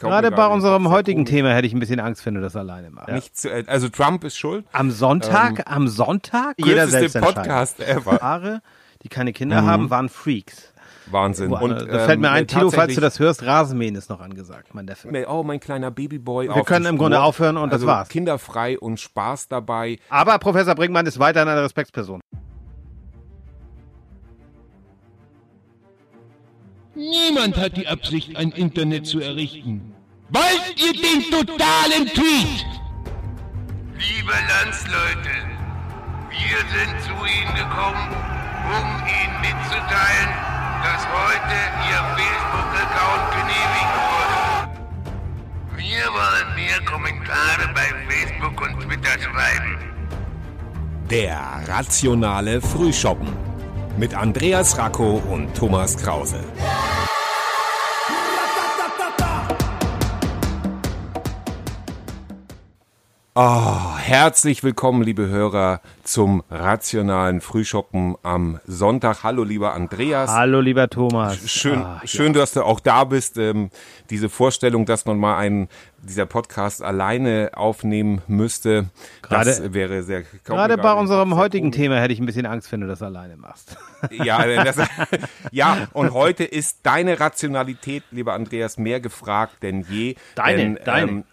Gerade bei unserem heutigen Thema hätte ich ein bisschen Angst, wenn du das alleine machst. Nicht zu, also Trump ist schuld. Am Sonntag, ähm, am Sonntag, jeder selbst Podcast ever. Paare, die keine Kinder mhm. haben, waren Freaks. Wahnsinn. Und, da fällt mir ähm, ein, Tilo, falls du das hörst, Rasenmähen ist noch angesagt, mein Neffe. Oh, mein kleiner Babyboy. Wir können im Grunde aufhören und also das war's. Kinderfrei und Spaß dabei. Aber Professor Brinkmann ist weiterhin eine Respektsperson. Niemand hat die Absicht, ein Internet zu errichten. Wollt ihr den totalen Tweet? Liebe Landsleute, wir sind zu Ihnen gekommen, um Ihnen mitzuteilen, dass heute Ihr Facebook-Account genehmigt wurde. Wir wollen mehr Kommentare bei Facebook und Twitter schreiben. Der rationale Frühschoppen mit Andreas Racco und Thomas Krause. Oh, herzlich willkommen, liebe Hörer, zum rationalen Frühschoppen am Sonntag. Hallo, lieber Andreas. Hallo, lieber Thomas. Schön, ah, schön, ja. dass du auch da bist. Ähm, diese Vorstellung, dass man mal einen dieser Podcast alleine aufnehmen müsste, gerade, das wäre sehr. Gerade bei unserem heutigen Thema hätte ich ein bisschen Angst, wenn du das alleine machst. Ja, das, ja. Und heute ist deine Rationalität, lieber Andreas, mehr gefragt denn je. Deine, denn, deine. Ähm, äh,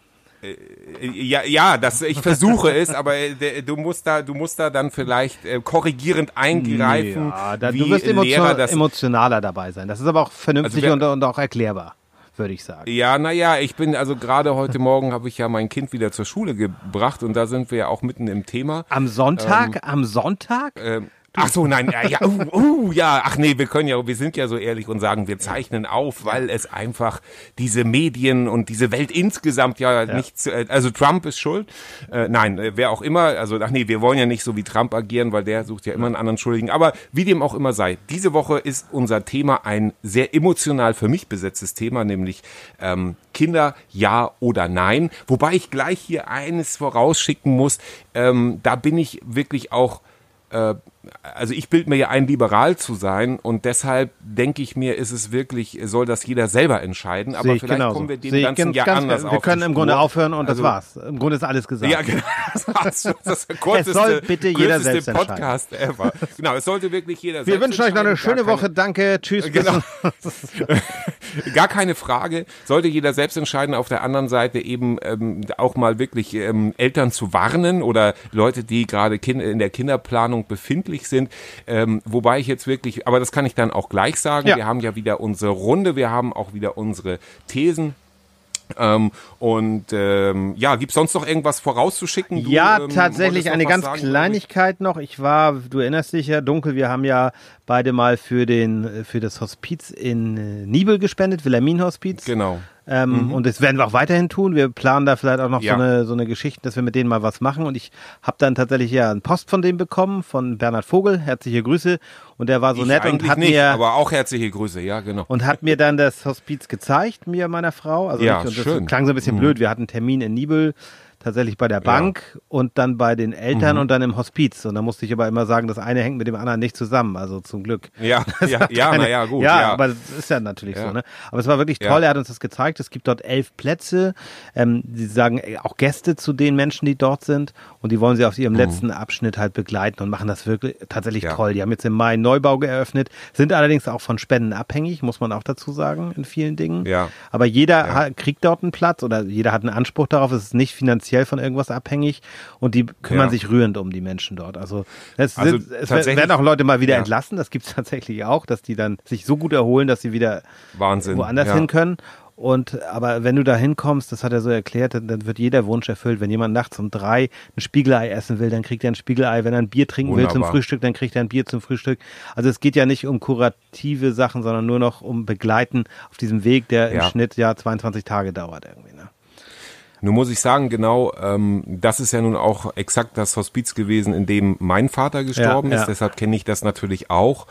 ja, ja, das, ich versuche es, aber äh, du musst da, du musst da dann vielleicht äh, korrigierend eingreifen. Ja, da, du wirst emotion, emotionaler dabei sein. Das ist aber auch vernünftig also wir, und, und auch erklärbar würde ich sagen. Ja, naja, ich bin also gerade heute Morgen habe ich ja mein Kind wieder zur Schule gebracht und da sind wir ja auch mitten im Thema. Am Sonntag? Ähm, am Sonntag? Ähm, Ach so, nein, ja, ja, uh, uh, ja, ach nee, wir können ja, wir sind ja so ehrlich und sagen, wir zeichnen auf, weil es einfach diese Medien und diese Welt insgesamt ja, ja. nicht, also Trump ist schuld, äh, nein, wer auch immer, also ach nee, wir wollen ja nicht so wie Trump agieren, weil der sucht ja immer einen anderen Schuldigen, aber wie dem auch immer sei, diese Woche ist unser Thema ein sehr emotional für mich besetztes Thema, nämlich ähm, Kinder, ja oder nein, wobei ich gleich hier eines vorausschicken muss, ähm, da bin ich wirklich auch äh, also ich bilde mir ja ein, liberal zu sein und deshalb denke ich mir, ist es wirklich, soll das jeder selber entscheiden, aber vielleicht genauso. kommen wir dem Sehe ganzen Jahr ganz, anders Wir auf können im Grunde aufhören und also, das war's. Im Grunde ist alles gesagt. Ja, genau. Das, war's. das ist der kürzeste, es soll bitte jeder selbst Podcast ever. Genau, es sollte wirklich jeder Wir wünschen euch noch eine schöne keine, Woche. Danke. Tschüss. Genau. Gar keine Frage. Sollte jeder selbst entscheiden. Auf der anderen Seite eben ähm, auch mal wirklich ähm, Eltern zu warnen oder Leute, die gerade in der Kinderplanung befindlich sind. Ähm, wobei ich jetzt wirklich, aber das kann ich dann auch gleich sagen. Ja. Wir haben ja wieder unsere Runde. Wir haben auch wieder unsere Thesen. Ähm, und ähm, ja, gibt's sonst noch irgendwas vorauszuschicken? Du, ja, ähm, tatsächlich eine ganz sagen, Kleinigkeit noch. Ich war, du erinnerst dich ja, dunkel, wir haben ja beide mal für den für das Hospiz in äh, Nibel gespendet, Wilhelmin Hospiz. Genau. Ähm, mhm. Und das werden wir auch weiterhin tun. Wir planen da vielleicht auch noch ja. so, eine, so eine Geschichte, dass wir mit denen mal was machen. Und ich habe dann tatsächlich ja einen Post von dem bekommen, von Bernhard Vogel. Herzliche Grüße. Und der war so ich nett und hat nicht, mir. Aber auch herzliche Grüße, ja, genau. Und hat mir dann das Hospiz gezeigt, mir meiner Frau. Also ja, ich, und das schön. klang so ein bisschen mhm. blöd. Wir hatten einen Termin in Nibel tatsächlich bei der Bank ja. und dann bei den Eltern mhm. und dann im Hospiz. Und da musste ich aber immer sagen, das eine hängt mit dem anderen nicht zusammen, also zum Glück. Ja, ja, ja, na ja, gut. Ja, ja, aber das ist ja natürlich ja. so, ne? Aber es war wirklich toll, er hat uns das gezeigt. Es gibt dort elf Plätze. Ähm, sie sagen auch Gäste zu den Menschen, die dort sind und die wollen sie auf ihrem mhm. letzten Abschnitt halt begleiten und machen das wirklich tatsächlich toll. Die haben jetzt im Mai einen Neubau geöffnet, sind allerdings auch von Spenden abhängig, muss man auch dazu sagen, in vielen Dingen. Ja. Aber jeder kriegt dort einen Platz oder jeder hat einen Anspruch darauf. Es ist nicht finanziell finanziell von irgendwas abhängig und die kümmern ja. sich rührend um die Menschen dort. Also es, also sind, es werden auch Leute mal wieder ja. entlassen, das gibt es tatsächlich auch, dass die dann sich so gut erholen, dass sie wieder Wahnsinn. woanders ja. hin können. Und aber wenn du da hinkommst, das hat er so erklärt, dann wird jeder Wunsch erfüllt. Wenn jemand nachts um drei ein Spiegelei essen will, dann kriegt er ein Spiegelei. Wenn er ein Bier trinken Wunderbar. will zum Frühstück, dann kriegt er ein Bier zum Frühstück. Also es geht ja nicht um kurative Sachen, sondern nur noch um Begleiten auf diesem Weg, der ja. im Schnitt ja 22 Tage dauert irgendwie. Ne? Nun muss ich sagen, genau, ähm, das ist ja nun auch exakt das Hospiz gewesen, in dem mein Vater gestorben ja, ist. Ja. Deshalb kenne ich das natürlich auch.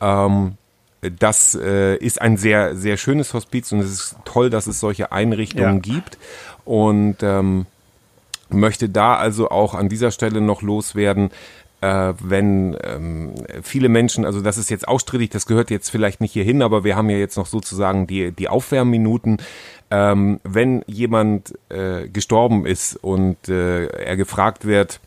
Ähm, das äh, ist ein sehr, sehr schönes Hospiz und es ist toll, dass es solche Einrichtungen ja. gibt. Und ähm, möchte da also auch an dieser Stelle noch loswerden. Äh, wenn ähm, viele Menschen, also das ist jetzt ausstrittig, das gehört jetzt vielleicht nicht hierhin, aber wir haben ja jetzt noch sozusagen die, die Aufwärmminuten. Ähm, wenn jemand äh, gestorben ist und äh, er gefragt wird,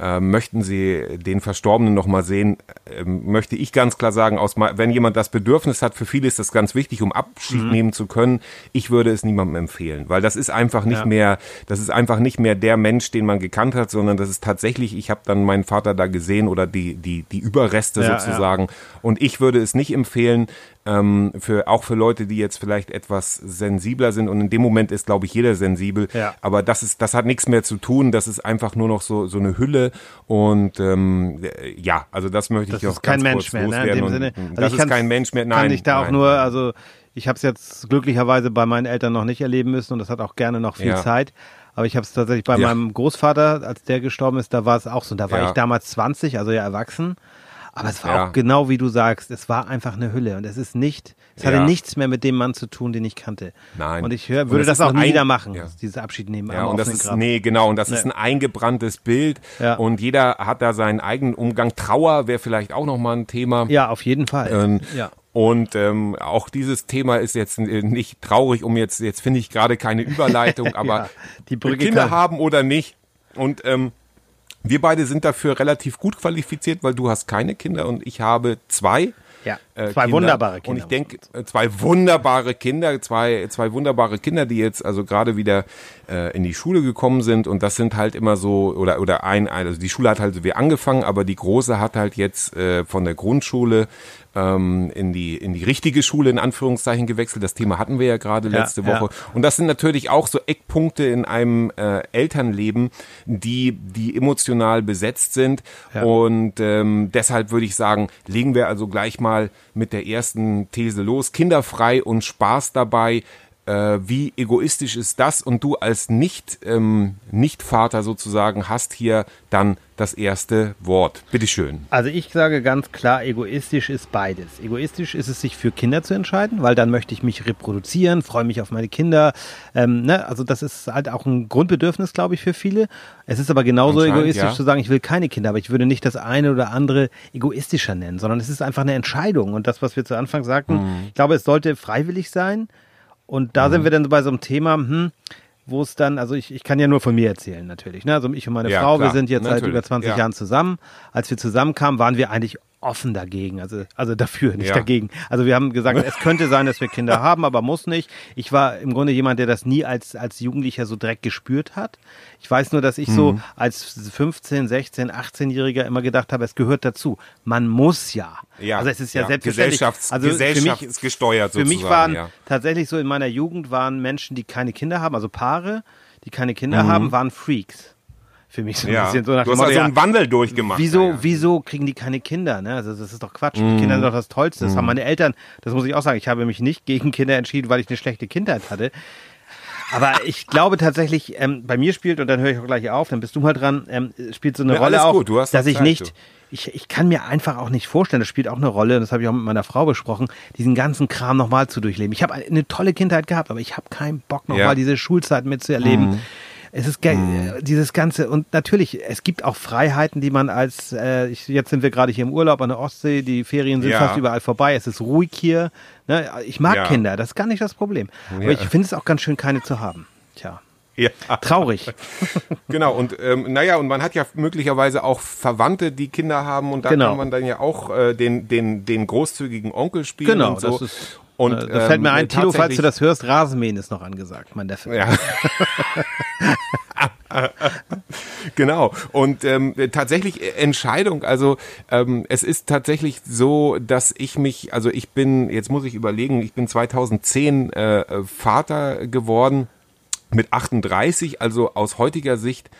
äh, möchten Sie den Verstorbenen noch mal sehen, äh, möchte ich ganz klar sagen, aus, wenn jemand das Bedürfnis hat, für viele ist das ganz wichtig, um Abschied mhm. nehmen zu können. Ich würde es niemandem empfehlen, weil das ist einfach nicht ja. mehr, das ist einfach nicht mehr der Mensch, den man gekannt hat, sondern das ist tatsächlich, ich habe dann meinen Vater da gesehen oder die die die Überreste ja, sozusagen. Ja. Und ich würde es nicht empfehlen, ähm, für auch für Leute, die jetzt vielleicht etwas sensibler sind und in dem Moment ist, glaube ich, jeder sensibel. Ja. Aber das ist, das hat nichts mehr zu tun. Das ist einfach nur noch so so eine Hülle und ähm, ja, also das möchte das ich auch ist kein Mensch mehr. Ne? In dem Sinne, also das ist kein Mensch mehr. Nein, kann ich da nein, auch nur, also ich habe es jetzt glücklicherweise bei meinen Eltern noch nicht erleben müssen und das hat auch gerne noch viel ja. Zeit. Aber ich habe es tatsächlich bei ja. meinem Großvater, als der gestorben ist, da war es auch so. Da war ja. ich damals 20, also ja erwachsen. Aber es war ja. auch genau wie du sagst, es war einfach eine Hülle und es ist nicht, es hatte nichts mehr mit dem Mann zu tun, den ich kannte. Nein. Und ich hör, würde das auch nie wieder machen, ja. dieses Abschied nehmen. Ja, und das ist, Grab. nee, genau, und das nee. ist ein eingebranntes Bild ja. und jeder hat da seinen eigenen Umgang. Trauer wäre vielleicht auch nochmal ein Thema. Ja, auf jeden Fall. Ähm, ja. Und ähm, auch dieses Thema ist jetzt nicht traurig, um jetzt, jetzt finde ich gerade keine Überleitung, aber ja, die Kinder haben oder nicht. Und ähm, wir beide sind dafür relativ gut qualifiziert, weil du hast keine Kinder und ich habe zwei. Ja, äh, zwei Kinder. wunderbare Kinder. Und ich denke, äh, zwei wunderbare Kinder, zwei, zwei wunderbare Kinder, die jetzt also gerade wieder äh, in die Schule gekommen sind. Und das sind halt immer so, oder, oder ein, also die Schule hat halt so wie angefangen, aber die Große hat halt jetzt äh, von der Grundschule ähm, in die in die richtige Schule in Anführungszeichen gewechselt. Das Thema hatten wir ja gerade ja, letzte Woche. Ja. Und das sind natürlich auch so Eckpunkte in einem äh, Elternleben, die die emotional besetzt sind. Ja. Und ähm, deshalb würde ich sagen, legen wir also gleich mal mit der ersten These los. Kinderfrei und Spaß dabei äh, wie egoistisch ist das? Und du als nicht, ähm, nicht Vater sozusagen hast hier dann das erste Wort. Bitteschön. Also ich sage ganz klar, egoistisch ist beides. Egoistisch ist es, sich für Kinder zu entscheiden, weil dann möchte ich mich reproduzieren, freue mich auf meine Kinder. Ähm, ne? Also das ist halt auch ein Grundbedürfnis, glaube ich, für viele. Es ist aber genauso egoistisch ja. zu sagen, ich will keine Kinder, aber ich würde nicht das eine oder andere egoistischer nennen, sondern es ist einfach eine Entscheidung. Und das, was wir zu Anfang sagten, mhm. ich glaube, es sollte freiwillig sein. Und da mhm. sind wir dann bei so einem Thema, hm, wo es dann, also ich, ich kann ja nur von mir erzählen natürlich. Ne? Also ich und meine ja, Frau, klar, wir sind jetzt natürlich. seit über 20 ja. Jahren zusammen. Als wir zusammenkamen, waren wir eigentlich offen dagegen, also, also dafür, nicht ja. dagegen. Also wir haben gesagt, es könnte sein, dass wir Kinder haben, aber muss nicht. Ich war im Grunde jemand, der das nie als, als Jugendlicher so direkt gespürt hat. Ich weiß nur, dass ich mhm. so als 15, 16, 18-Jähriger immer gedacht habe, es gehört dazu. Man muss ja. ja also es ist ja, ja. selbstverständlich. Gesellschafts also gesellschaftsgesteuert Für mich waren ja. tatsächlich so in meiner Jugend waren Menschen, die keine Kinder haben, also Paare, die keine Kinder mhm. haben, waren Freaks für mich so ein ja. bisschen so nach Du hast also einen Wandel durchgemacht. Wieso, ja. wieso kriegen die keine Kinder? Ne? Also das ist doch Quatsch. Mm. Kinder sind doch das Tollste. Das mm. haben meine Eltern, das muss ich auch sagen, ich habe mich nicht gegen Kinder entschieden, weil ich eine schlechte Kindheit hatte. Aber ich glaube tatsächlich, ähm, bei mir spielt, und dann höre ich auch gleich auf, dann bist du mal dran, ähm, spielt so eine ja, Rolle auch, dass ich Zeit, nicht, ich, ich kann mir einfach auch nicht vorstellen, das spielt auch eine Rolle, und das habe ich auch mit meiner Frau besprochen, diesen ganzen Kram nochmal zu durchleben. Ich habe eine tolle Kindheit gehabt, aber ich habe keinen Bock nochmal ja. diese Schulzeit mitzuerleben. Mhm es ist mhm. dieses Ganze und natürlich, es gibt auch Freiheiten, die man als, äh, ich, jetzt sind wir gerade hier im Urlaub an der Ostsee, die Ferien sind ja. fast überall vorbei, es ist ruhig hier. Ne? Ich mag ja. Kinder, das ist gar nicht das Problem. Aber ich finde es auch ganz schön, keine zu haben. Tja. Ja. Traurig. genau, und ähm, naja, und man hat ja möglicherweise auch Verwandte, die Kinder haben und da genau. kann man dann ja auch äh, den, den, den großzügigen Onkel spielen genau, und so. Das ist und, äh, das fällt mir ein, ähm, Tilo, falls du das hörst, Rasenmähen ist noch angesagt, mein Neffe. Ja. genau. Und ähm, tatsächlich äh, Entscheidung. Also ähm, es ist tatsächlich so, dass ich mich, also ich bin, jetzt muss ich überlegen, ich bin 2010 äh, Vater geworden mit 38. Also aus heutiger Sicht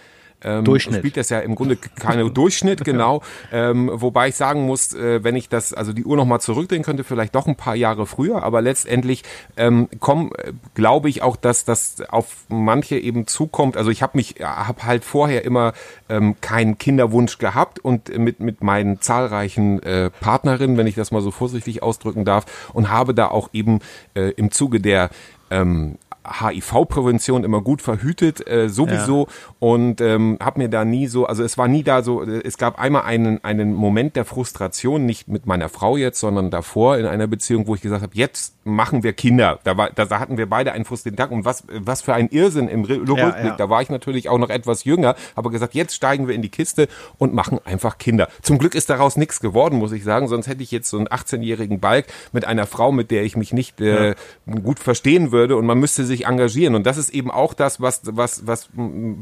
ähm, Durchschnitt. spielt das ja im Grunde keine Durchschnitt, genau. Ähm, wobei ich sagen muss, äh, wenn ich das, also die Uhr nochmal zurückdrehen könnte, vielleicht doch ein paar Jahre früher, aber letztendlich ähm, komm, glaube ich auch, dass das auf manche eben zukommt. Also ich habe mich, habe halt vorher immer ähm, keinen Kinderwunsch gehabt und mit, mit meinen zahlreichen äh, Partnerinnen, wenn ich das mal so vorsichtig ausdrücken darf, und habe da auch eben äh, im Zuge der ähm, HIV-Prävention immer gut verhütet, äh, sowieso. Ja. Und ähm, habe mir da nie so, also es war nie da so, es gab einmal einen, einen Moment der Frustration, nicht mit meiner Frau jetzt, sondern davor in einer Beziehung, wo ich gesagt habe, jetzt machen wir Kinder. Da, war, da hatten wir beide einen frustrierten Tag. Und was, was für ein Irrsinn im Rückblick. Ja, ja. Da war ich natürlich auch noch etwas jünger, aber gesagt, jetzt steigen wir in die Kiste und machen einfach Kinder. Zum Glück ist daraus nichts geworden, muss ich sagen. Sonst hätte ich jetzt so einen 18-jährigen Balk mit einer Frau, mit der ich mich nicht äh, gut verstehen würde. Und man müsste sich engagieren. Und das ist eben auch das, was, was, was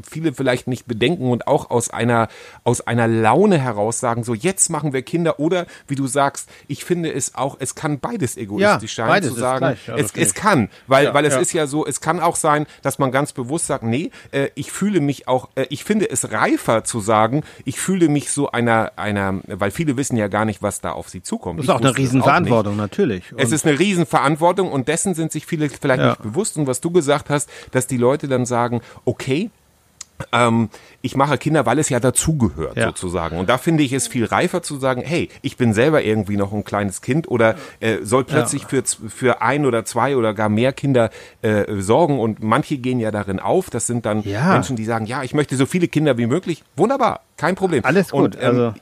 viele vielleicht nicht bedenken und auch aus einer, aus einer Laune heraus sagen, so jetzt machen wir Kinder. Oder wie du sagst, ich finde es auch, es kann beides egoistisch sein. Beides zu sagen, gleich, also es, es kann, weil, ja, weil es ja. ist ja so, es kann auch sein, dass man ganz bewusst sagt, nee, äh, ich fühle mich auch, äh, ich finde es reifer zu sagen, ich fühle mich so einer, einer, weil viele wissen ja gar nicht, was da auf sie zukommt. Das ist ich auch eine Riesenverantwortung, natürlich. Und es ist eine Riesenverantwortung und dessen sind sich viele vielleicht ja. nicht bewusst. Und was du gesagt hast, dass die Leute dann sagen, okay, ähm, ich mache Kinder, weil es ja dazugehört ja. sozusagen. Und da finde ich es viel reifer zu sagen, hey, ich bin selber irgendwie noch ein kleines Kind oder äh, soll plötzlich ja. für, für ein oder zwei oder gar mehr Kinder äh, sorgen. Und manche gehen ja darin auf. Das sind dann ja. Menschen, die sagen, ja, ich möchte so viele Kinder wie möglich. Wunderbar, kein Problem. Alles gut. Und, ähm, also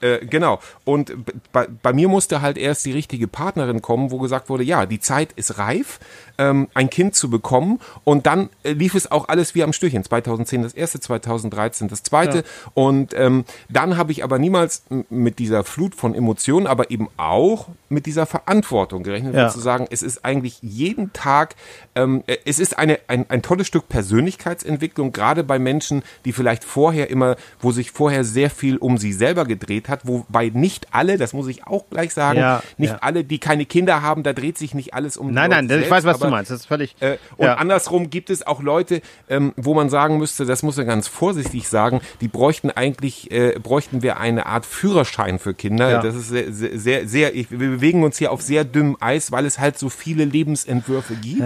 äh, genau. Und bei, bei mir musste halt erst die richtige Partnerin kommen, wo gesagt wurde, ja, die Zeit ist reif, ähm, ein Kind zu bekommen. Und dann äh, lief es auch alles wie am Stückchen. 2010 das erste, 2013 das zweite. Ja. Und ähm, dann habe ich aber niemals mit dieser Flut von Emotionen, aber eben auch mit dieser Verantwortung gerechnet, ja. zu sagen, es ist eigentlich jeden Tag, ähm, äh, es ist eine, ein, ein tolles Stück Persönlichkeitsentwicklung, gerade bei Menschen, die vielleicht vorher immer, wo sich vorher sehr viel um sie selber gedreht gedreht hat, wobei nicht alle, das muss ich auch gleich sagen, ja, nicht ja. alle, die keine Kinder haben, da dreht sich nicht alles um. Nein, nein, selbst, ich weiß, was aber, du meinst. Das ist völlig. Äh, und ja. andersrum gibt es auch Leute, ähm, wo man sagen müsste, das muss man ganz vorsichtig sagen, die bräuchten eigentlich, äh, bräuchten wir eine Art Führerschein für Kinder. Das ist sehr, sehr, sehr, ich, wir bewegen uns hier auf sehr dünnem Eis, weil es halt so viele Lebensentwürfe gibt.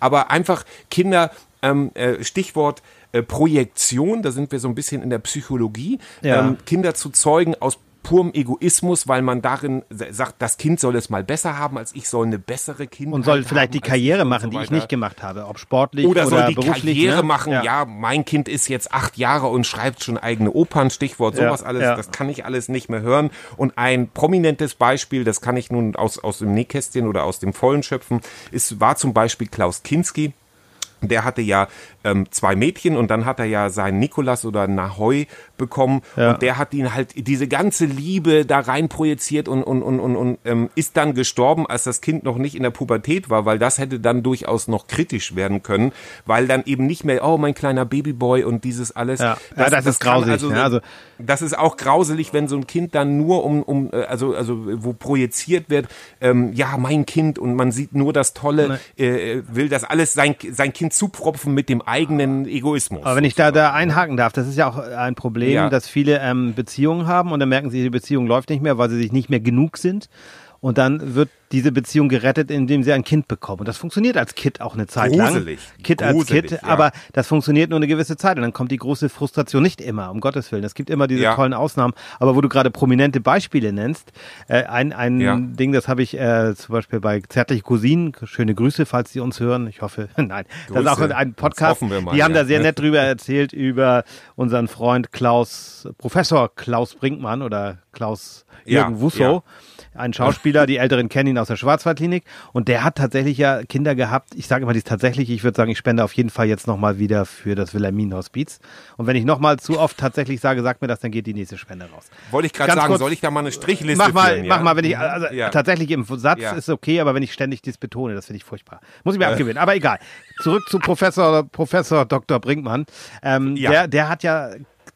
Aber einfach Kinder, ähm, äh, Stichwort äh, Projektion, da sind wir so ein bisschen in der Psychologie, ja. ähm, Kinder zu zeugen aus purem Egoismus, weil man darin sagt, das Kind soll es mal besser haben, als ich soll eine bessere Kindheit Und soll vielleicht die Karriere machen, so die ich nicht gemacht habe, ob sportlich oder, oder soll die. Karriere ne? machen, ja. ja. mein Kind ist jetzt acht Jahre und schreibt schon eigene Opern, Stichwort sowas ja, alles, ja. das kann ich alles nicht mehr hören. Und ein prominentes Beispiel, das kann ich nun aus, aus dem Nähkästchen oder aus dem Vollen schöpfen, ist, war zum Beispiel Klaus Kinski der hatte ja ähm, zwei Mädchen und dann hat er ja seinen Nikolas oder Nahoi bekommen ja. und der hat ihn halt diese ganze Liebe da rein projiziert und, und, und, und, und ähm, ist dann gestorben, als das Kind noch nicht in der Pubertät war, weil das hätte dann durchaus noch kritisch werden können, weil dann eben nicht mehr, oh, mein kleiner Babyboy und dieses alles. Ja, das, ja, das, das ist grausig. Also, ne? also, das ist auch grauselig, wenn so ein Kind dann nur um, um äh, also, also wo projiziert wird, ähm, ja, mein Kind und man sieht nur das Tolle, ne. äh, will das alles sein, sein Kind zupropfen mit dem eigenen Egoismus. Aber wenn ich da, da einhaken darf, das ist ja auch ein Problem, ja. dass viele ähm, Beziehungen haben und dann merken sie, die Beziehung läuft nicht mehr, weil sie sich nicht mehr genug sind. Und dann wird diese Beziehung gerettet, indem sie ein Kind bekommen. Und das funktioniert als Kid auch eine Zeit Gruselig. lang. Kid als Kid, ja. aber das funktioniert nur eine gewisse Zeit. Und dann kommt die große Frustration nicht immer, um Gottes Willen. Es gibt immer diese ja. tollen Ausnahmen. Aber wo du gerade prominente Beispiele nennst, äh, ein, ein ja. Ding, das habe ich äh, zum Beispiel bei Zärtliche Cousinen, schöne Grüße, falls Sie uns hören. Ich hoffe, nein. Grüße. Das ist auch ein Podcast. Mal, die haben da sehr nett drüber erzählt, über unseren Freund Klaus, Professor Klaus Brinkmann oder Klaus Jürgen Wusso ein Schauspieler, die Älteren kennen ihn aus der Schwarzwaldklinik und der hat tatsächlich ja Kinder gehabt. Ich sage immer dies tatsächlich, ich würde sagen, ich spende auf jeden Fall jetzt nochmal wieder für das Wilhelmin-Hospiz. Und wenn ich nochmal zu oft tatsächlich sage, sag mir das, dann geht die nächste Spende raus. Wollte ich gerade sagen, kurz, soll ich da mal eine Strichliste mach mal, führen, ja? Mach mal, wenn ich, also ja. tatsächlich im Satz ja. ist okay, aber wenn ich ständig dies betone, das finde ich furchtbar. Muss ich mir äh. abgewöhnen, aber egal. Zurück zu Professor, Professor Dr. Brinkmann. Ähm, der, der hat ja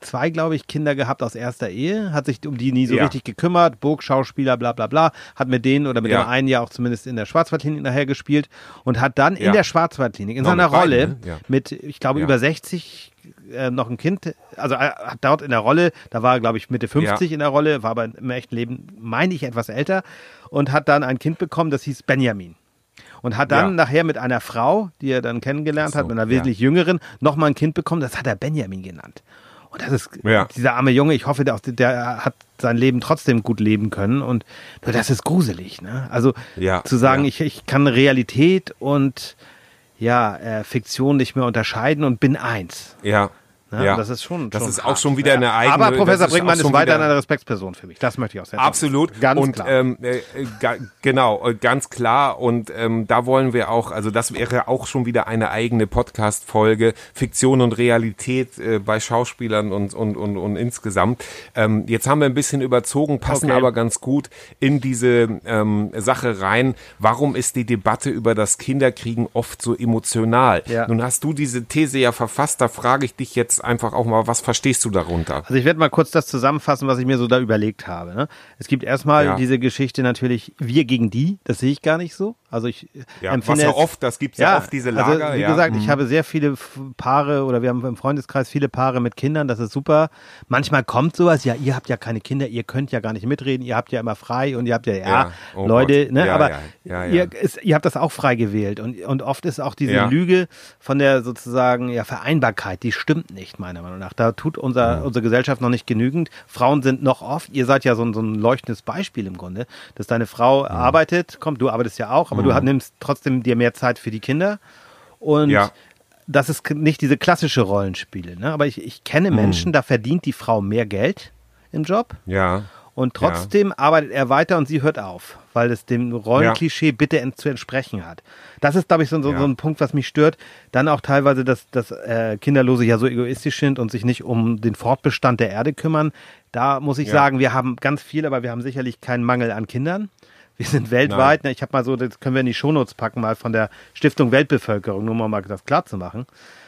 zwei, glaube ich, Kinder gehabt aus erster Ehe, hat sich um die nie so ja. richtig gekümmert, Burgschauspieler, bla bla bla, hat mit denen oder mit ja. dem einen ja auch zumindest in der Schwarzwaldklinik nachher gespielt und hat dann ja. in der Schwarzwaldklinik, in Noch seiner Rolle beiden, ne? mit, ich glaube, über 60 äh, noch ein Kind, also er hat dort in der Rolle, da war er, glaube ich, Mitte 50 in der Rolle, war aber im echten Leben, meine ich, etwas älter und hat dann ein Kind bekommen, das hieß Benjamin und hat dann ja. nachher mit einer Frau, die er dann kennengelernt so, hat, mit einer wesentlich ja. jüngeren, nochmal ein Kind bekommen, das hat er Benjamin genannt. Und das ist ja. dieser arme Junge, ich hoffe, der, der, hat sein Leben trotzdem gut leben können. Und nur das ist gruselig, ne? Also ja, zu sagen, ja. ich, ich kann Realität und ja, äh, Fiktion nicht mehr unterscheiden und bin eins. Ja. Ne? Ja. Das ist schon. Das schon ist krass. auch schon wieder eine eigene. Aber Professor Brinkmann ist schon weiterhin eine Respektsperson für mich. Das möchte ich auch sehr Absolut. Ganz und, klar. Ähm, äh, äh, genau, äh, ganz klar. Und ähm, da wollen wir auch, also das wäre auch schon wieder eine eigene Podcast-Folge, Fiktion und Realität äh, bei Schauspielern und, und, und, und insgesamt. Ähm, jetzt haben wir ein bisschen überzogen, passen Okay. aber ganz gut in diese ähm, Sache rein. Warum ist die Debatte über das Kinderkriegen oft so emotional? Ja. Nun hast du diese These ja verfasst, da frage ich dich jetzt einfach auch mal, was verstehst du darunter? Also ich werde mal kurz das zusammenfassen, was ich mir so da überlegt habe. Ne? Es gibt erstmal Ja. diese Geschichte natürlich wir gegen die. Das sehe ich gar nicht so. Also ich Ja, empfinde was ja es- oft, das gibt's ja, oft diese Lager. Also, wie ja. Mhm. gesagt, ich habe sehr viele Paare oder wir haben im Freundeskreis viele Paare mit Kindern, das ist super. Manchmal kommt sowas, ja, ihr habt ja keine Kinder, ihr könnt ja gar nicht mitreden, ihr habt ja immer frei und ihr habt ja, ja, Ja, oh Leute, Gott. ne, Ja, aber ja, ja, ja. Ihr, ist, ihr habt das auch frei gewählt und, und oft ist auch diese Ja. Lüge von der sozusagen ja, Vereinbarkeit, die stimmt nicht, meiner Meinung nach. Da tut unser, unsere Gesellschaft noch nicht genügend. Frauen sind noch oft, ihr seid ja so ein, so ein leuchtendes Beispiel im Grunde, dass deine Frau arbeitet, kommt, du arbeitest ja auch, aber du nimmst trotzdem dir mehr Zeit für die Kinder. Und Ja. das ist nicht diese klassische Rollenspiele. Ne? Aber ich, ich kenne Menschen, da verdient die Frau mehr Geld im Job ja. und trotzdem arbeitet er weiter und sie hört auf, weil es dem Rollenklischee bitte ent zu entsprechen hat. Das ist, glaube ich, so, so, Ja. so ein Punkt, was mich stört. Dann auch teilweise, dass, dass äh, Kinderlose ja so egoistisch sind und sich nicht um den Fortbestand der Erde kümmern. Da muss ich Ja. sagen, wir haben ganz viel, aber wir haben sicherlich keinen Mangel an Kindern. Wir sind weltweit, ne, ich habe mal so, das können wir in die Shownotes packen, mal von der Stiftung Weltbevölkerung, nur um mal das klar zu machen.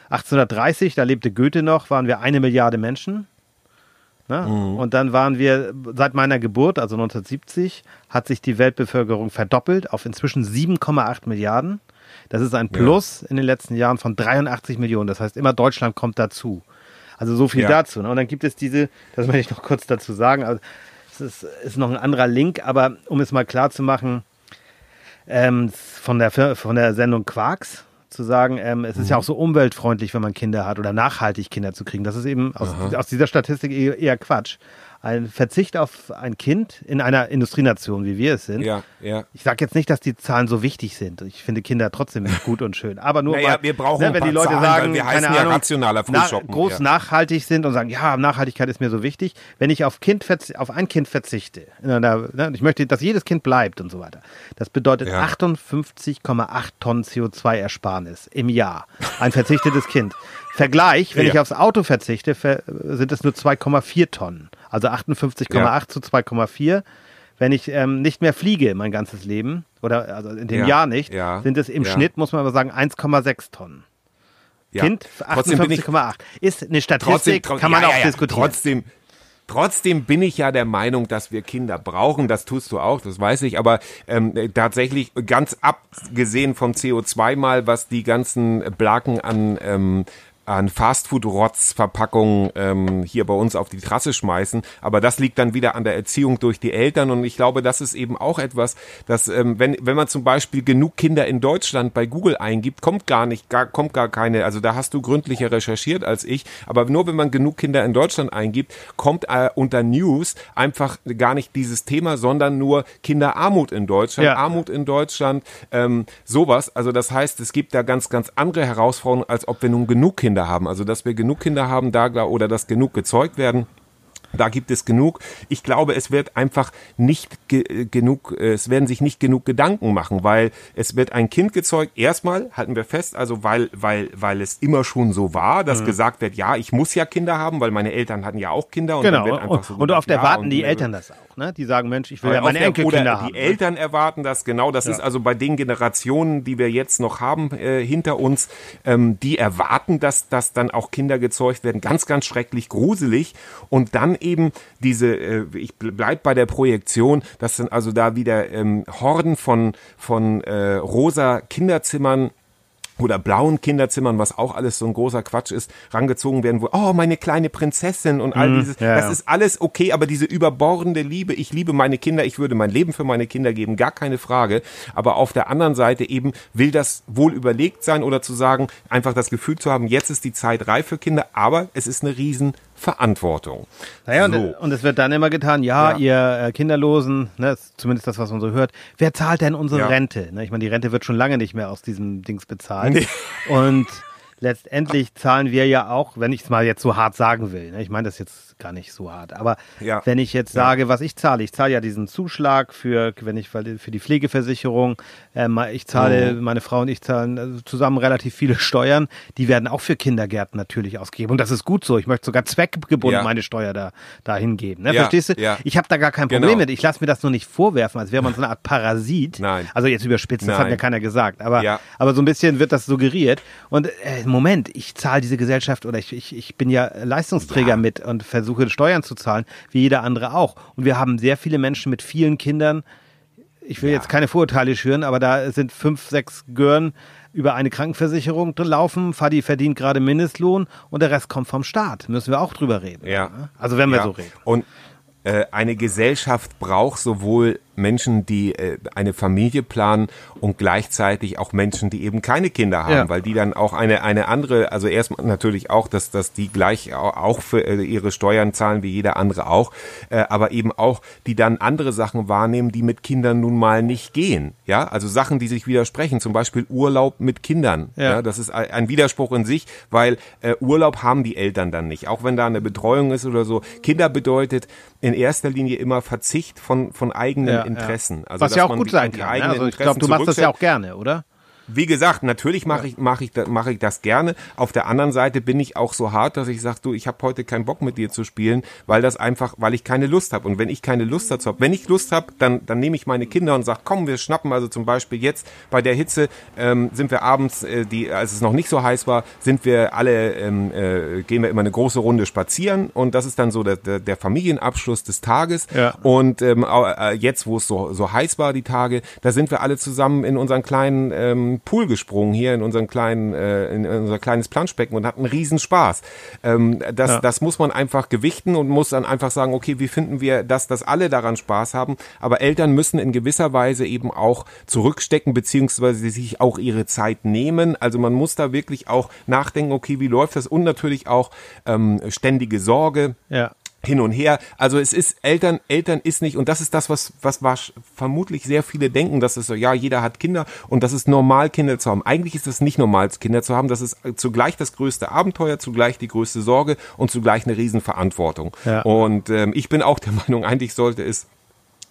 1830, da lebte Goethe noch, waren wir eine Milliarde Menschen. Ne? Und dann waren wir, seit meiner Geburt, also 1970, hat sich die Weltbevölkerung verdoppelt auf inzwischen 7,8 Milliarden. Das ist ein Plus in den letzten Jahren von 83 Millionen. Das heißt, immer Deutschland kommt dazu. Also so viel Ja. dazu. Ne? Und dann gibt es diese, das möchte ich noch kurz dazu sagen, also es ist, ist noch ein anderer Link, aber um es mal klar zu machen, ähm, von, der, von der Sendung Quarks zu sagen, ähm, es ist ja auch so umweltfreundlich, wenn man Kinder hat oder nachhaltig Kinder zu kriegen. Das ist eben aus, aus dieser Statistik eher, eher Quatsch. Ein Verzicht auf ein Kind in einer Industrienation, wie wir es sind. Ja, ja. Ich sage jetzt nicht, dass die Zahlen so wichtig sind. Ich finde Kinder trotzdem gut und schön. Aber nur Naja, weil, wir brauchen ne, wenn die Leute Zahlen, sagen, wir heißen keine ja Ahnung, rationaler na, groß ja. nachhaltig sind und sagen, ja, Nachhaltigkeit ist mir so wichtig. Wenn ich auf, kind auf ein Kind verzichte, in einer, ne, ich möchte, dass jedes Kind bleibt und so weiter. Das bedeutet Ja. 58,8 Tonnen CO2-Ersparnis im Jahr. Ein verzichtetes Kind. Vergleich, wenn Ja. ich aufs Auto verzichte, ver sind es nur 2,4 Tonnen. Also 58,8 Ja. zu 2,4. Wenn ich ähm, nicht mehr fliege mein ganzes Leben, oder also in dem Ja, Jahr nicht, ja, sind es im. Schnitt, muss man aber sagen, 1,6 Tonnen. Kind Trotzdem bin ich 58,8. Ist eine Statistik, trotzdem, kann man ja, auch diskutieren. Trotzdem, trotzdem bin ich ja der Meinung, dass wir Kinder brauchen. Das tust du auch, das weiß ich. Aber ähm, äh, tatsächlich ganz abgesehen vom CO2 mal, was die ganzen Blaken an ähm, an Fastfood-Rotz-Verpackungen ähm, hier bei uns auf die Trasse schmeißen. Aber das liegt dann wieder an der Erziehung durch die Eltern. Und ich glaube, das ist eben auch etwas, dass ähm, wenn, wenn man zum Beispiel genug Kinder in Deutschland bei Google eingibt, kommt gar nicht, gar, kommt gar keine, also da hast du gründlicher recherchiert als ich, aber nur wenn man genug Kinder in Deutschland eingibt, kommt äh, unter News einfach gar nicht dieses Thema, sondern nur Kinderarmut in Deutschland, Ja. Armut in Deutschland, ähm, sowas. Also das heißt, es gibt da ganz, ganz andere Herausforderungen, als ob wir nun genug Kinder haben. Also dass wir genug Kinder haben, da oder dass genug gezeugt werden. Da gibt es genug. Ich glaube, es wird einfach nicht ge genug, äh, es werden sich nicht genug Gedanken machen, weil es wird ein Kind gezeugt. Erstmal halten wir fest, also weil, weil, weil es immer schon so war, Mhm. dass gesagt wird, ja, ich muss ja Kinder haben, weil meine Eltern hatten ja auch Kinder. Und Genau. dann wird einfach Und, so und gesagt, oft ja, erwarten und, die äh, Eltern das auch. Ne? Die sagen, Mensch, ich will ja meine auf der- Enkelkinder oder haben. Die Eltern erwarten das, genau. Das ist also bei den Generationen, die wir jetzt noch haben äh, hinter uns, ähm, die erwarten, dass, dass dann auch Kinder gezeugt werden. Ganz, ganz schrecklich gruselig. Und dann eben diese, äh, ich bl- bleib bei der Projektion, dass dann also da wieder ähm, Horden von, von äh, rosa Kinderzimmern oder blauen Kinderzimmern, was auch alles so ein großer Quatsch ist, rangezogen werden, wo, oh, meine kleine Prinzessin und all dieses, Mhm. ja, das ist alles okay, aber diese überbordende Liebe, ich liebe meine Kinder, ich würde mein Leben für meine Kinder geben, gar keine Frage, aber auf der anderen Seite eben will das wohl überlegt sein oder zu sagen, einfach das Gefühl zu haben, jetzt ist die Zeit reif für Kinder, aber es ist eine riesen Verantwortung. Naja, so. und, und, es wird dann immer getan, ja, ja. ihr äh, Kinderlosen, ne, zumindest das, was man so hört, wer zahlt denn unsere ja. Rente? Ne, ich meine, die Rente wird schon lange nicht mehr aus diesem Dings bezahlt. Nee. Und letztendlich zahlen wir ja auch, wenn ich es mal jetzt so hart sagen will, ne, ich meine das jetzt gar nicht so hart. Aber ja. wenn ich jetzt sage, ja. was ich zahle, ich zahle ja diesen Zuschlag für, wenn ich für die Pflegeversicherung, äh, ich zahle, oh. meine Frau und ich zahlen also zusammen relativ viele Steuern, die werden auch für Kindergärten natürlich ausgegeben. Und das ist gut so. Ich möchte sogar zweckgebunden ja. meine Steuer da dahin geben. Ne? Verstehst du? Ich habe da gar kein Problem genau. mit. Ich lasse mir das nur nicht vorwerfen, als wäre man so eine Art Parasit. Nein. Also jetzt überspitzt, das Nein. hat mir keiner gesagt. Aber, aber so ein bisschen wird das suggeriert. Und äh, Moment, ich zahle diese Gesellschaft oder ich, ich, ich bin ja Leistungsträger mit und versuche versuche Steuern zu zahlen, wie jeder andere auch. Und wir haben sehr viele Menschen mit vielen Kindern. Ich will ja. jetzt keine Vorurteile schüren, aber da sind fünf, sechs Gören über eine Krankenversicherung laufen. Fadi verdient gerade Mindestlohn und der Rest kommt vom Staat. Müssen wir auch drüber reden. Ja. Also wenn wir ja. so reden. Und äh, eine Gesellschaft braucht sowohl Menschen, die äh, eine Familie planen und gleichzeitig auch Menschen, die eben keine Kinder haben, ja. weil die dann auch eine eine andere, also erstmal natürlich auch, dass dass die gleich auch für äh, ihre Steuern zahlen wie jeder andere auch, äh, aber eben auch die dann andere Sachen wahrnehmen, die mit Kindern nun mal nicht gehen, ja, also Sachen, die sich widersprechen, zum Beispiel Urlaub mit Kindern, ja, ja das ist ein Widerspruch in sich, weil äh, Urlaub haben die Eltern dann nicht, auch wenn da eine Betreuung ist oder so. Kinder bedeutet in erster Linie immer Verzicht von von eigenen ja. Interessen. Also, Was ja auch gut sein kann. Ne? Also ich glaube, du machst das ja auch gerne, oder? Wie gesagt, natürlich mache ich, mache ich, mache ich das gerne. Auf der anderen Seite bin ich auch so hart, dass ich sage, du, ich habe heute keinen Bock mit dir zu spielen, weil das einfach, weil ich keine Lust habe. Und wenn ich keine Lust dazu habe, wenn ich Lust habe, dann, dann nehme ich meine Kinder und sage, komm, wir schnappen. Also zum Beispiel jetzt bei der Hitze ähm, sind wir abends, äh, die, als es noch nicht so heiß war, sind wir alle, ähm, äh, gehen wir immer eine große Runde spazieren und das ist dann so der, der, der Familienabschluss des Tages. Ja. Und ähm, äh, jetzt, wo es so, so heiß war, die Tage, da sind wir alle zusammen in unseren kleinen ähm, Pool gesprungen hier in unseren kleinen, äh, in unser kleines Planschbecken und hatten riesen Spaß. Ähm, das, ja. das muss man einfach gewichten und muss dann einfach sagen, okay, wie finden wir das, dass alle daran Spaß haben? Aber Eltern müssen in gewisser Weise eben auch zurückstecken, beziehungsweise sich auch ihre Zeit nehmen. Also man muss da wirklich auch nachdenken, okay, wie läuft das? Und natürlich auch ähm, ständige Sorge. Ja hin und her. Also es ist Eltern, Eltern ist nicht, und das ist das, was, was was vermutlich sehr viele denken, dass es so, ja, jeder hat Kinder und das ist normal, Kinder zu haben. Eigentlich ist es nicht normal, Kinder zu haben. Das ist zugleich das größte Abenteuer, zugleich die größte Sorge und zugleich eine Riesenverantwortung. Ja. Und ähm, ich bin auch der Meinung, eigentlich sollte es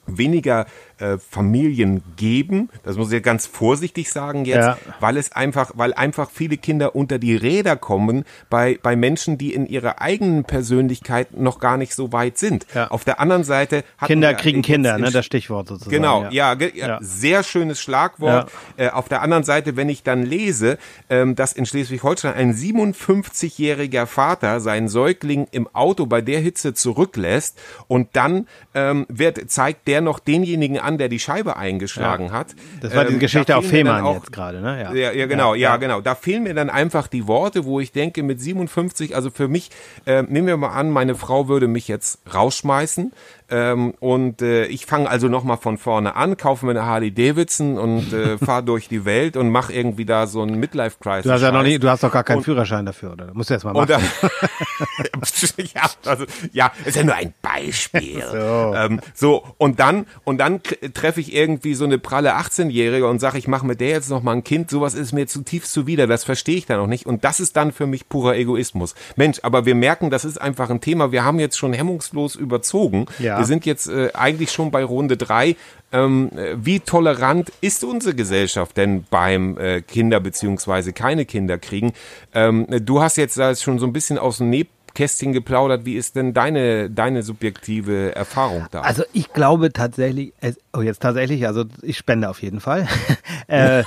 weniger äh, Familien geben. Das muss ich ganz vorsichtig sagen jetzt, ja. weil es einfach, weil einfach viele Kinder unter die Räder kommen bei, bei Menschen, die in ihrer eigenen Persönlichkeit noch gar nicht so weit sind. Ja. Auf der anderen Seite Kinder kriegen Kinder, ne, das Stichwort sozusagen. Genau, ja, ja, ja. sehr schönes Schlagwort. Äh, auf der anderen Seite, wenn ich dann lese, ähm, dass in Schleswig-Holstein ein 57-jähriger Vater seinen Säugling im Auto bei der Hitze zurücklässt und dann ähm, wird, zeigt der noch denjenigen an, der die Scheibe eingeschlagen ja. hat. Das war die ähm, Geschichte auf Fehmarn jetzt gerade, ne? Ja. ja, ja genau, ja, ja, genau. Da fehlen mir dann einfach die Worte, wo ich denke, mit 57, also für mich, äh, nehmen wir mal an, meine Frau würde mich jetzt rausschmeißen. Ähm, und äh, ich fange also nochmal von vorne an, kaufe mir eine Harley Davidson und äh, fahre durch die Welt und mache irgendwie da so einen Midlife Crisis. Du hast ja noch nie, du hast doch gar keinen und, Führerschein dafür, oder? Musst du erst mal machen. Oder, ja, also, ja, ist ja nur ein Beispiel. so. Ähm, so und dann und dann treffe ich irgendwie so eine pralle 18-Jährige und sage, ich mache mit der jetzt noch mal ein Kind. Sowas ist mir zutiefst zuwider. Das verstehe ich dann noch nicht. Und das ist dann für mich purer Egoismus. Mensch, aber wir merken, das ist einfach ein Thema. Wir haben jetzt schon hemmungslos überzogen. Ja. Wir sind jetzt äh, eigentlich schon bei Runde drei. Ähm, wie tolerant ist unsere Gesellschaft denn beim äh, Kinder beziehungsweise keine Kinder kriegen? Ähm, du hast jetzt da schon so ein bisschen aus dem Näh Kästchen geplaudert. Wie ist denn deine, deine subjektive Erfahrung da? Also ich glaube tatsächlich, oh jetzt tatsächlich, also ich spende auf jeden Fall. äh,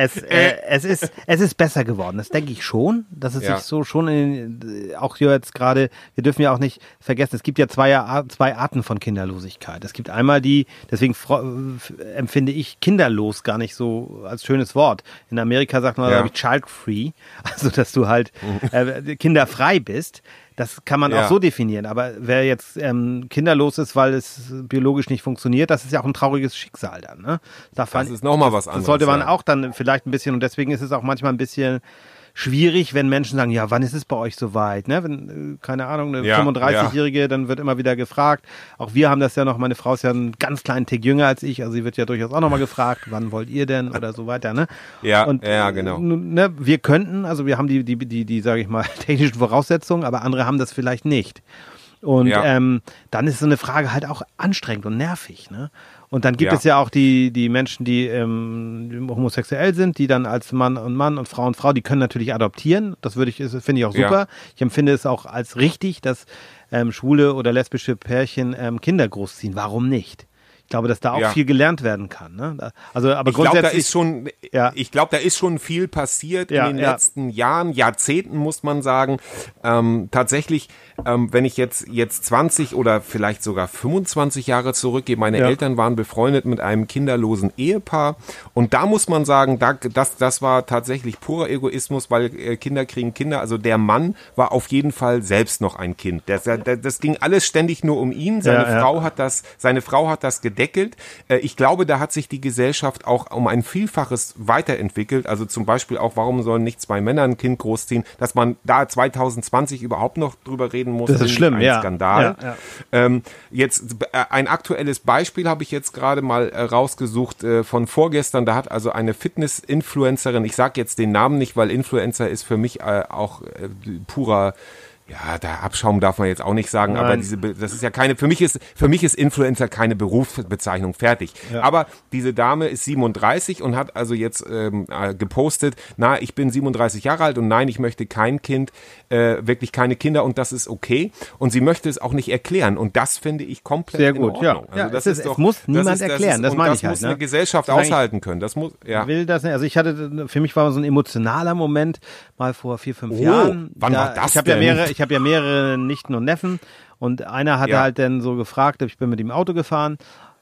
es, äh, es, ist, es ist besser geworden, das denke ich schon, dass es ja. sich so schon in, auch hier jetzt gerade, wir dürfen ja auch nicht vergessen, es gibt ja zwei, zwei Arten von Kinderlosigkeit. Es gibt einmal die, deswegen empfinde ich kinderlos gar nicht so als schönes Wort. In Amerika sagt man, ja. ich, child free, also dass du halt äh, kinderfrei bist. Das kann man ja. auch so definieren. Aber wer jetzt ähm, kinderlos ist, weil es biologisch nicht funktioniert, das ist ja auch ein trauriges Schicksal dann. Ne? Das, das ist nochmal was anderes. Das sollte man ja. auch dann vielleicht ein bisschen, und deswegen ist es auch manchmal ein bisschen schwierig, wenn Menschen sagen, ja, wann ist es bei euch soweit? Ne? Wenn, äh, keine Ahnung, eine ja, 35-Jährige, ja. dann wird immer wieder gefragt. Auch wir haben das ja noch, meine Frau ist ja einen ganz kleinen Tick jünger als ich, also sie wird ja durchaus auch nochmal gefragt, wann wollt ihr denn oder so weiter. Ne? Ja, und, ja, genau. Ne, wir könnten, also wir haben die, die, die, die, sage ich mal, technischen Voraussetzungen, aber andere haben das vielleicht nicht. Und ja. ähm, dann ist so eine Frage halt auch anstrengend und nervig. Ne? Und dann gibt ja. es ja auch die, die Menschen, die ähm, homosexuell sind, die dann als Mann und Mann und Frau und Frau, die können natürlich adoptieren. Das würde ich, finde ich auch super. Ja. Ich empfinde es auch als richtig, dass ähm, schwule oder lesbische Pärchen ähm, Kinder großziehen. Warum nicht? Ich glaube, dass da auch ja. viel gelernt werden kann. Ne? Also, aber ich glaube, da ist schon, ja. ich glaube, da ist schon viel passiert ja, in den letzten Jahren, Jahrzehnten muss man sagen. Ähm, tatsächlich, ähm, wenn ich jetzt jetzt 20 oder vielleicht sogar 25 Jahre zurückgehe, meine Eltern waren befreundet mit einem kinderlosen Ehepaar und da muss man sagen, da, das das war tatsächlich purer Egoismus, weil äh, Kinder kriegen Kinder. Also der Mann war auf jeden Fall selbst noch ein Kind. Das, das, das ging alles ständig nur um ihn. Seine Frau hat das, seine Frau hat das gedeckelt. Äh, ich glaube, da hat sich die Gesellschaft auch um ein Vielfaches weiterentwickelt. Also zum Beispiel auch, warum sollen nicht zwei Männer ein Kind großziehen, dass man da 2020 überhaupt noch drüber reden muss. Das ist schlimm, ein ja. Skandal. Ja, ja. Ähm, jetzt äh, ein aktuelles Beispiel habe ich jetzt gerade mal äh, rausgesucht äh, von vorgestern. Da hat also eine Fitness-Influencerin, ich sage jetzt den Namen nicht, weil Influencer ist für mich äh, auch äh, purer ja, der Abschaum darf man jetzt auch nicht sagen, Nein. aber diese, das ist ja keine, für mich ist, für mich ist Influencer keine Berufsbezeichnung, fertig. Ja. Aber diese Dame ist 37 und hat also jetzt ähm, äh, gepostet, na, ich bin 37 Jahre alt und nein, ich möchte kein Kind, äh, wirklich keine Kinder und das ist okay. Und sie möchte es auch nicht erklären und das finde ich komplett Sehr gut, in Ordnung. Ja. Also das es, ist doch, es muss niemand das ist, erklären, das, das meine ich halt. Das muss eine ne? Gesellschaft aushalten können. Das muss, ja. Will das nicht. Also ich hatte, für mich war so ein emotionaler Moment mal vor vier, fünf oh, Jahren. Wann da, war das ich denn? Ja mehrere, ich habe ja mehrere Nichten und Neffen und einer hat ja. halt dann so gefragt, ich bin mit dem Auto gefahren,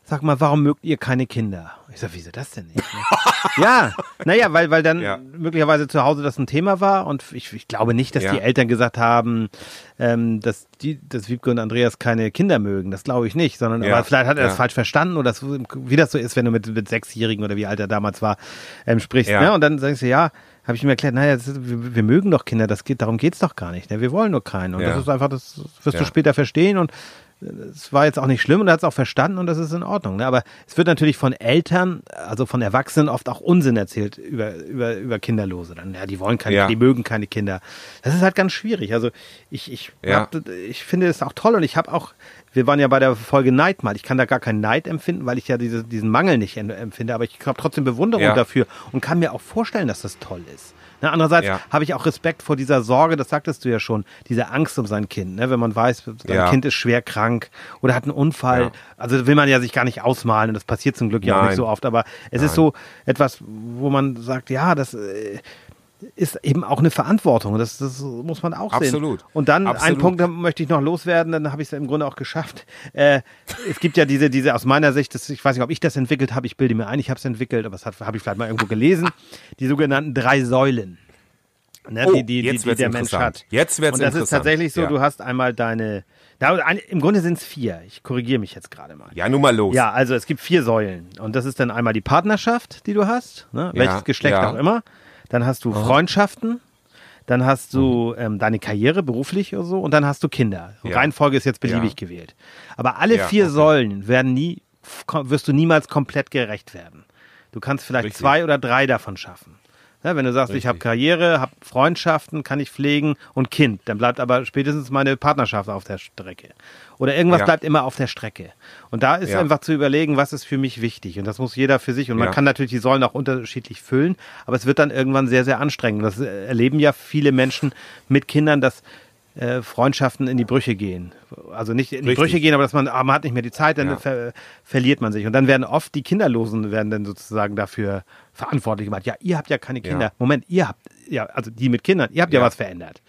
sag mal, warum mögt ihr keine Kinder? Ich sag, wieso das denn nicht? ja, naja, weil, weil dann ja. möglicherweise zu Hause das ein Thema war und ich, ich glaube nicht, dass ja. die Eltern gesagt haben, ähm, dass die, dass Wiebke und Andreas keine Kinder mögen. Das glaube ich nicht, sondern aber vielleicht hat er das falsch verstanden oder das, wie das so ist, wenn du mit, mit Sechsjährigen oder wie alt er damals war, ähm, sprichst. Ne? Und dann sagst du, ja, habe ich ihm erklärt, naja, ist, wir, wir, mögen doch Kinder, das geht, darum geht's doch gar nicht. Ne? Wir wollen nur keinen. Und ja. das ist einfach, das wirst ja. du später verstehen und es war jetzt auch nicht schlimm und er hat es auch verstanden und das ist in Ordnung. Ne? Aber es wird natürlich von Eltern, also von Erwachsenen oft auch Unsinn erzählt über, über, über Kinderlose. Dann, ja, die wollen keine, ja. die mögen keine Kinder. Das ist halt ganz schwierig. Also ich, ich, ja. hab, ich finde es auch toll und ich habe auch wir waren ja bei der Folge Neid mal. Ich kann da gar keinen Neid empfinden, weil ich ja diese, diesen Mangel nicht empfinde, aber ich habe trotzdem Bewunderung ja. dafür und kann mir auch vorstellen, dass das toll ist. Ne, andererseits ja. habe ich auch Respekt vor dieser Sorge, das sagtest du ja schon, diese Angst um sein Kind. Ne? Wenn man weiß, sein ja. Kind ist schwer krank oder hat einen Unfall. Ja. Also will man ja sich gar nicht ausmalen und das passiert zum Glück ja auch nicht so oft. Aber es Nein. ist so etwas, wo man sagt, ja, das, äh, ist eben auch eine Verantwortung. Das, das muss man auch sehen. Absolut. Und dann Absolut. einen Punkt, möchte ich noch loswerden, dann habe ich es ja im Grunde auch geschafft. Äh, es gibt ja diese, diese aus meiner Sicht, das, ich weiß nicht, ob ich das entwickelt habe, ich bilde mir ein, ich habe es entwickelt, aber das habe ich vielleicht mal irgendwo gelesen, die sogenannten drei Säulen. Ne, oh, die, die, die, die der Mensch hat. Jetzt wird's Und das ist tatsächlich so, ja. du hast einmal deine da, Im Grunde sind es vier. Ich korrigiere mich jetzt gerade mal. Ja, nun mal los. Ja, also es gibt vier Säulen. Und das ist dann einmal die Partnerschaft, die du hast, ne? Ja, welches Geschlecht ja. auch immer. Dann hast du Freundschaften, dann hast du mhm. ähm, deine Karriere beruflich oder so und dann hast du Kinder. Ja. Reihenfolge ist jetzt beliebig ja. gewählt. Aber alle ja, vier okay. Säulen werden nie, wirst du niemals komplett gerecht werden. Du kannst vielleicht Richtig. zwei oder drei davon schaffen. Ja, wenn du sagst, Richtig. ich habe Karriere, habe Freundschaften, kann ich pflegen und Kind, dann bleibt aber spätestens meine Partnerschaft auf der Strecke. Oder irgendwas ja. bleibt immer auf der Strecke. Und da ist ja. einfach zu überlegen, was ist für mich wichtig. Und das muss jeder für sich. Und man kann natürlich die Säulen auch unterschiedlich füllen, aber es wird dann irgendwann sehr, sehr anstrengend. Das erleben ja viele Menschen mit Kindern, dass äh, Freundschaften in die Brüche gehen. Also nicht in die Richtig. Brüche gehen, aber dass man, ah, man hat nicht mehr die Zeit, dann ja. ver verliert man sich. Und dann werden oft die Kinderlosen werden dann sozusagen dafür verantwortlich gemacht. Ja, ihr habt ja keine Kinder. Ja. Moment, ihr habt, ja, also die mit Kindern, ihr habt ja, ja was verändert.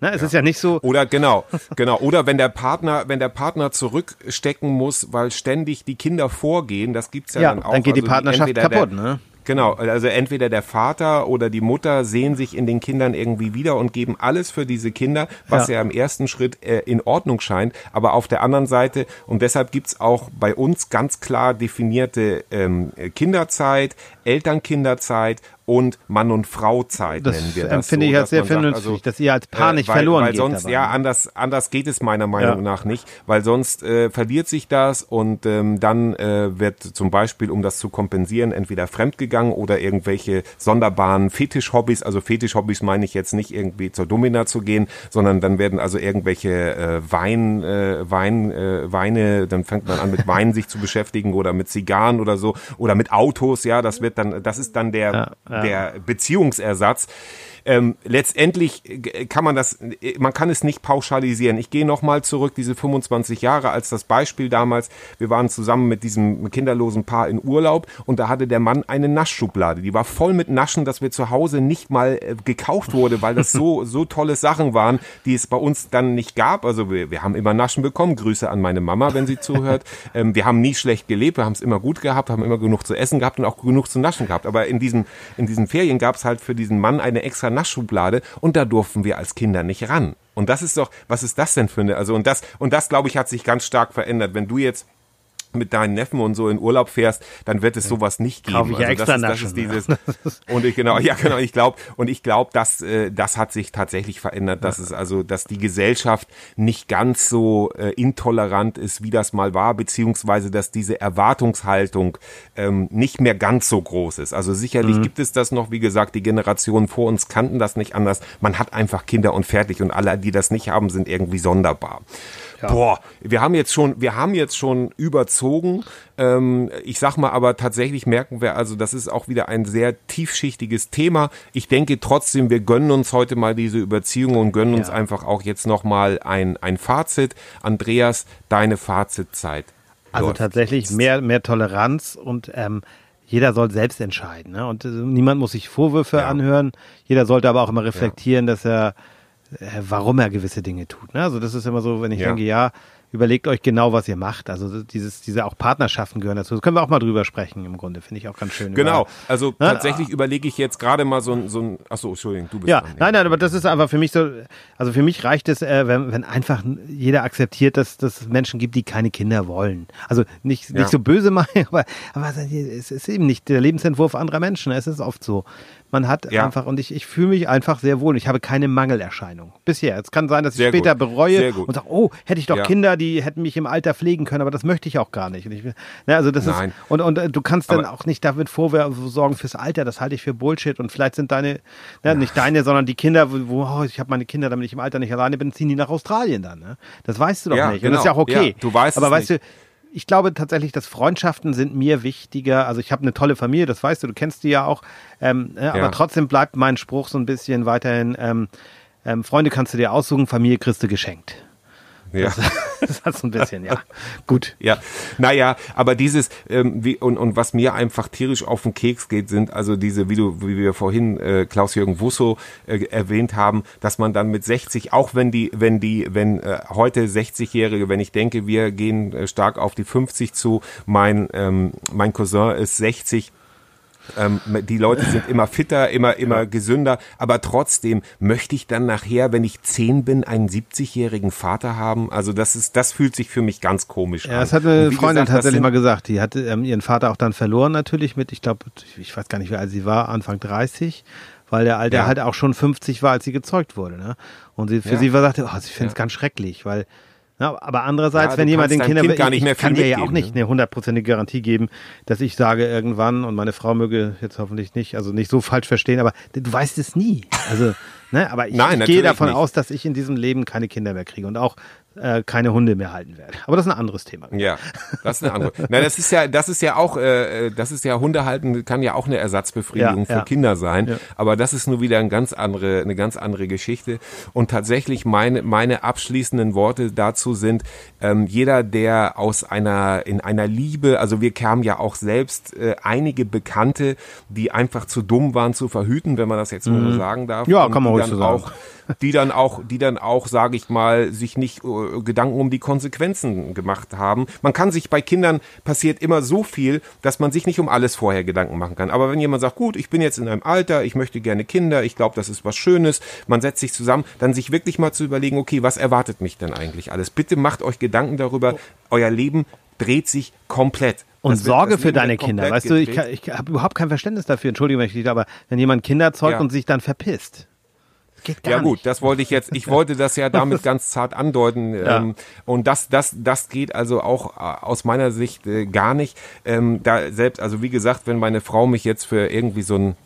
Ne, es ja. ist ja nicht so. Oder genau, genau. Oder wenn der Partner, wenn der Partner zurückstecken muss, weil ständig die Kinder vorgehen, das gibt's ja, ja dann auch. Dann geht also die Partnerschaft kaputt, ne? Genau, also entweder der Vater oder die Mutter sehen sich in den Kindern irgendwie wieder und geben alles für diese Kinder, was ja, ja im ersten Schritt äh, in Ordnung scheint. Aber auf der anderen Seite, und deshalb gibt's auch bei uns ganz klar definierte ähm, Kinderzeit, Elternkinderzeit und Mann und Frau Zeit das nennen wir das. Empfinde so, ich als sehr vernünftig, also, dass ihr als Paar äh, nicht weil, verloren weil sonst, dabei. ja, anders, anders geht es meiner Meinung ja. nach nicht, weil sonst äh, verliert sich das und ähm, dann äh, wird zum Beispiel, um das zu kompensieren, entweder fremdgegangen oder irgendwelche sonderbaren Fetischhobbys, also Fetischhobbys meine ich jetzt nicht irgendwie zur Domina zu gehen, sondern dann werden also irgendwelche äh, Wein, äh, Wein, äh, Weine, dann fängt man an mit Wein sich zu beschäftigen oder mit Zigarren oder so oder mit Autos, ja, das wird dann, das ist dann der ja ja. der Beziehungsersatz. Ähm, letztendlich kann man das, man kann es nicht pauschalisieren. Ich gehe nochmal zurück, diese 25 Jahre als das Beispiel damals. Wir waren zusammen mit diesem kinderlosen Paar in Urlaub und da hatte der Mann eine Naschschublade. Die war voll mit Naschen, dass wir zu Hause nicht mal äh, gekauft wurde, weil das so, so tolle Sachen waren, die es bei uns dann nicht gab. Also wir, wir haben immer Naschen bekommen. Grüße an meine Mama, wenn sie zuhört. Ähm, wir haben nie schlecht gelebt, wir haben es immer gut gehabt, haben immer genug zu essen gehabt und auch genug zu naschen gehabt. Aber in diesen, in diesen Ferien gab es halt für diesen Mann eine extra Naschschublade und da durften wir als Kinder nicht ran. Und das ist doch, was ist das denn für eine, also und das, und das glaube ich hat sich ganz stark verändert. Wenn du jetzt mit deinen Neffen und so in Urlaub fährst, dann wird es sowas nicht geben. Kaufe ich ja also extra das, ist, das ist dieses und ich genau, ja genau, ich glaube und ich glaube, dass äh, das hat sich tatsächlich verändert, dass es also, dass die Gesellschaft nicht ganz so äh, intolerant ist, wie das mal war, beziehungsweise dass diese Erwartungshaltung ähm, nicht mehr ganz so groß ist. Also sicherlich mhm. gibt es das noch, wie gesagt, die Generationen vor uns kannten das nicht anders. Man hat einfach Kinder und fertig und alle, die das nicht haben, sind irgendwie sonderbar. Ja. Boah, wir haben jetzt schon, wir haben jetzt schon überzogen. Ähm, ich sag mal, aber tatsächlich merken wir also, das ist auch wieder ein sehr tiefschichtiges Thema. Ich denke trotzdem, wir gönnen uns heute mal diese Überziehung und gönnen ja. uns einfach auch jetzt nochmal ein, ein Fazit. Andreas, deine Fazitzeit. Also läuft. tatsächlich mehr, mehr Toleranz und ähm, jeder soll selbst entscheiden. Ne? Und äh, niemand muss sich Vorwürfe ja. anhören. Jeder sollte aber auch immer reflektieren, ja. dass er äh, warum er gewisse Dinge tut. Ne? Also das ist immer so, wenn ich ja. denke, ja, überlegt euch genau, was ihr macht. Also dieses, diese auch Partnerschaften gehören dazu. Das können wir auch mal drüber sprechen im Grunde, finde ich auch ganz schön. Genau, über, also ne? tatsächlich überlege ich jetzt gerade mal so ein, so ein, achso, Entschuldigung, du bist Ja, dran, nein, nein, aber das ist einfach für mich so, also für mich reicht es, äh, wenn, wenn einfach jeder akzeptiert, dass es Menschen gibt, die keine Kinder wollen. Also nicht, nicht ja. so böse meinen, aber, aber es ist eben nicht der Lebensentwurf anderer Menschen. Es ist oft so. Man hat ja. einfach, und ich, ich fühle mich einfach sehr wohl. Ich habe keine Mangelerscheinung. Bisher. Es kann sein, dass ich sehr später gut. bereue und sage, oh, hätte ich doch ja. Kinder, die hätten mich im Alter pflegen können, aber das möchte ich auch gar nicht. Und ich, ne, also das Nein. ist, und, und äh, du kannst aber dann auch nicht damit vorsorgen fürs Alter, das halte ich für Bullshit. Und vielleicht sind deine, ne, nicht deine, sondern die Kinder, wo, oh, ich habe meine Kinder, damit ich im Alter nicht alleine bin, ziehen die nach Australien dann. Ne? Das weißt du doch ja, nicht. Genau. Und das ist ja auch okay. Ja, du weißt aber weißt nicht. du, ich glaube tatsächlich, dass Freundschaften sind mir wichtiger. Also ich habe eine tolle Familie, das weißt du, du kennst die ja auch. Ähm, ja, aber trotzdem bleibt mein Spruch so ein bisschen weiterhin, ähm, ähm, Freunde kannst du dir aussuchen, Familie kriegst du geschenkt. Ja. Das, das hat so ein bisschen, ja. Gut. Ja, naja, aber dieses, ähm, wie, und, und was mir einfach tierisch auf den Keks geht, sind also diese, wie du, wie wir vorhin äh, Klaus-Jürgen Wusso äh, erwähnt haben, dass man dann mit 60, auch wenn die, wenn die, wenn äh, heute 60-Jährige, wenn ich denke, wir gehen äh, stark auf die 50 zu, mein, ähm, mein Cousin ist 60, ähm, die Leute sind immer fitter, immer, immer gesünder, aber trotzdem möchte ich dann nachher, wenn ich zehn bin, einen 70-jährigen Vater haben. Also das ist, das fühlt sich für mich ganz komisch ja, an. Ja, das hat eine Freundin gesagt, tatsächlich mal gesagt. Die hatte ähm, ihren Vater auch dann verloren natürlich mit, ich glaube, ich weiß gar nicht, wie alt sie war, Anfang 30 weil der Alter ja. halt auch schon 50 war, als sie gezeugt wurde. Ne? Und sie, für ja. sie war sagte, oh, sie findet es ja. ganz schrecklich, weil ja, aber andererseits, ja, wenn jemand den Kinder kind gar nicht mehr kann dir ja auch nicht ne? eine hundertprozentige Garantie geben, dass ich sage irgendwann und meine Frau möge jetzt hoffentlich nicht, also nicht so falsch verstehen, aber du weißt es nie. Also, ne, aber ich, Nein, ich gehe davon nicht. aus, dass ich in diesem Leben keine Kinder mehr kriege und auch äh, keine Hunde mehr halten werde. Aber das ist ein anderes Thema. Ja, das ist eine andere. Na, das ist ja, das ist ja auch, äh, das ist ja Hunde halten kann ja auch eine Ersatzbefriedigung ja, für ja. Kinder sein. Ja. Aber das ist nur wieder eine ganz andere, eine ganz andere Geschichte. Und tatsächlich meine meine abschließenden Worte dazu sind: ähm, Jeder, der aus einer in einer Liebe, also wir kamen ja auch selbst äh, einige Bekannte, die einfach zu dumm waren zu verhüten, wenn man das jetzt mhm. so sagen darf. Ja, kann man ruhig so sagen. Auch, die dann auch, die dann auch, sage ich mal, sich nicht äh, Gedanken um die Konsequenzen gemacht haben. Man kann sich bei Kindern passiert immer so viel, dass man sich nicht um alles vorher Gedanken machen kann. Aber wenn jemand sagt, gut, ich bin jetzt in einem Alter, ich möchte gerne Kinder, ich glaube, das ist was Schönes, man setzt sich zusammen, dann sich wirklich mal zu überlegen, okay, was erwartet mich denn eigentlich alles? Bitte macht euch Gedanken darüber, euer Leben dreht sich komplett. Und Sorge für deine Kinder. Weißt du, ich, ich habe überhaupt kein Verständnis dafür, entschuldige mich, aber wenn jemand Kinder zeugt ja. und sich dann verpisst. Ja gut, nicht. das wollte ich jetzt, ich wollte das ja damit ganz zart andeuten. Ja. Ähm, und das, das, das geht also auch äh, aus meiner Sicht äh, gar nicht. Ähm, da selbst, also wie gesagt, wenn meine Frau mich jetzt für irgendwie so ein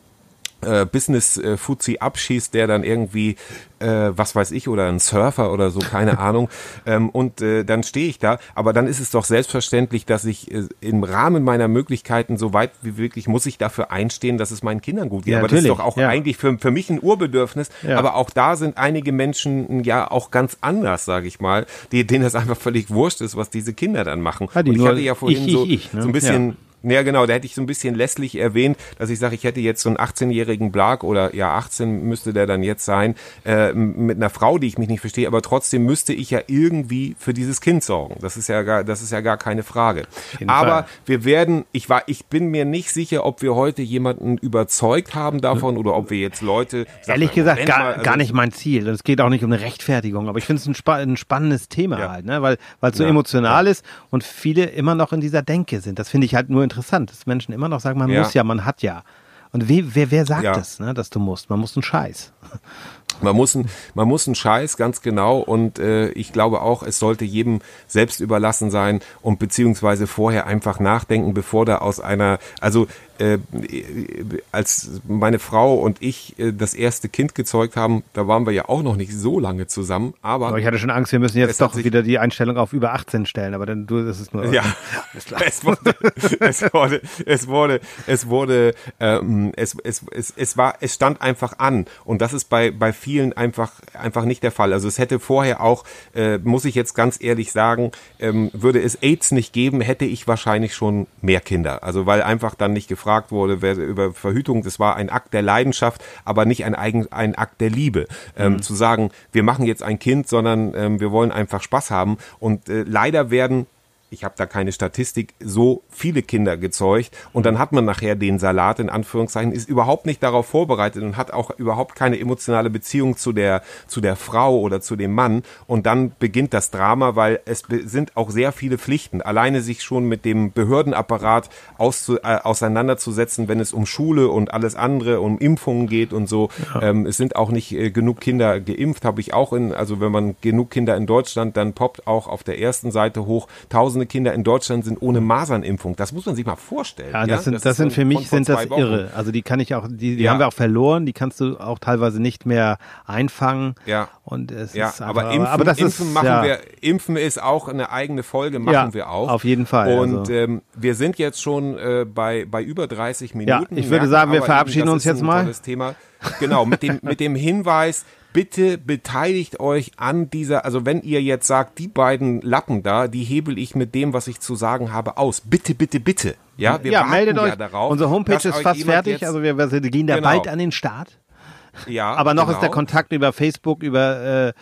äh, Business-Fuzzi äh, abschießt, der dann irgendwie, äh, was weiß ich, oder ein Surfer oder so, keine Ahnung. Ähm, und äh, dann stehe ich da. Aber dann ist es doch selbstverständlich, dass ich äh, im Rahmen meiner Möglichkeiten, so weit wie wirklich, muss ich dafür einstehen, dass es meinen Kindern gut geht. Ja, aber natürlich. das ist doch auch ja. eigentlich für, für mich ein Urbedürfnis. Ja. Aber auch da sind einige Menschen ja auch ganz anders, sage ich mal, die, denen das einfach völlig wurscht ist, was diese Kinder dann machen. Ja, die und ich hatte ja vorhin ich, so, ich, ich, ne? so ein bisschen ja, genau, da hätte ich so ein bisschen lässlich erwähnt, dass ich sage, ich hätte jetzt so einen 18-jährigen Blag oder ja, 18 müsste der dann jetzt sein, äh, mit einer Frau, die ich mich nicht verstehe, aber trotzdem müsste ich ja irgendwie für dieses Kind sorgen. Das ist ja gar, das ist ja gar keine Frage. Aber Fall. wir werden, ich war, ich bin mir nicht sicher, ob wir heute jemanden überzeugt haben davon oder ob wir jetzt Leute. Ehrlich gesagt, gar, mal, also gar nicht mein Ziel. Es geht auch nicht um eine Rechtfertigung, aber ich finde es ein, spa ein, spannendes Thema ja. halt, ne? weil es so ja. emotional ja. ist und viele immer noch in dieser Denke sind. Das finde ich halt nur interessant, dass Menschen immer noch sagen, man ja. muss ja, man hat ja. Und wer, wer, wer sagt ja. das, ne, dass du musst? Man muss einen Scheiß. Man muss ein, man muss einen Scheiß, ganz genau. Und äh, ich glaube auch, es sollte jedem selbst überlassen sein und beziehungsweise vorher einfach nachdenken, bevor da aus einer, also äh, als meine Frau und ich äh, das erste Kind gezeugt haben, da waren wir ja auch noch nicht so lange zusammen. Aber, aber ich hatte schon Angst, wir müssen jetzt doch wieder die Einstellung auf über 18 stellen. Aber dann du, das ist nur. Ja, es wurde, es wurde, es wurde, es wurde, ähm, es, es, es, es war, es stand einfach an. Und das ist bei bei vielen einfach einfach nicht der Fall. Also es hätte vorher auch, äh, muss ich jetzt ganz ehrlich sagen, ähm, würde es AIDS nicht geben, hätte ich wahrscheinlich schon mehr Kinder. Also weil einfach dann nicht gefragt gefragt wurde wer, über Verhütung, das war ein Akt der Leidenschaft, aber nicht ein, eigen, ein Akt der Liebe. Ähm, mhm. Zu sagen, wir machen jetzt ein Kind, sondern ähm, wir wollen einfach Spaß haben. Und äh, leider werden ich habe da keine Statistik, so viele Kinder gezeugt und dann hat man nachher den Salat in Anführungszeichen, ist überhaupt nicht darauf vorbereitet und hat auch überhaupt keine emotionale Beziehung zu der, zu der Frau oder zu dem Mann und dann beginnt das Drama, weil es sind auch sehr viele Pflichten, alleine sich schon mit dem Behördenapparat auszu, äh, auseinanderzusetzen, wenn es um Schule und alles andere, um Impfungen geht und so. Ja. Ähm, es sind auch nicht äh, genug Kinder geimpft, habe ich auch in, also wenn man genug Kinder in Deutschland, dann poppt auch auf der ersten Seite hoch 1000 Zehntausende Kinder in Deutschland sind ohne Masernimpfung. Das muss man sich mal vorstellen. Ja, das, ja? Sind, das, das sind für mich sind das irre. Also die kann ich auch, die, die ja. haben wir auch verloren. Die kannst du auch teilweise nicht mehr einfangen. Ja. Und es ja, ist aber, aber Impfen, aber das Impfen ist, machen ja. wir. Impfen ist auch eine eigene Folge machen ja, wir auch. Auf jeden Fall. Und also. ähm, wir sind jetzt schon äh, bei bei über 30 Minuten. Ja, ich würde sagen, wir verabschieden eben, uns jetzt mal. Thema. Genau mit dem mit dem Hinweis bitte beteiligt euch an dieser, also wenn ihr jetzt sagt, die beiden Lappen da, die hebel ich mit dem, was ich zu sagen habe, aus. Bitte, bitte, bitte. Ja, wir ja, meldet euch. darauf. Unsere Homepage ist fast fertig, also wir, wir gehen da genau. bald an den Start. Ja, aber noch genau. ist der Kontakt über Facebook, über äh,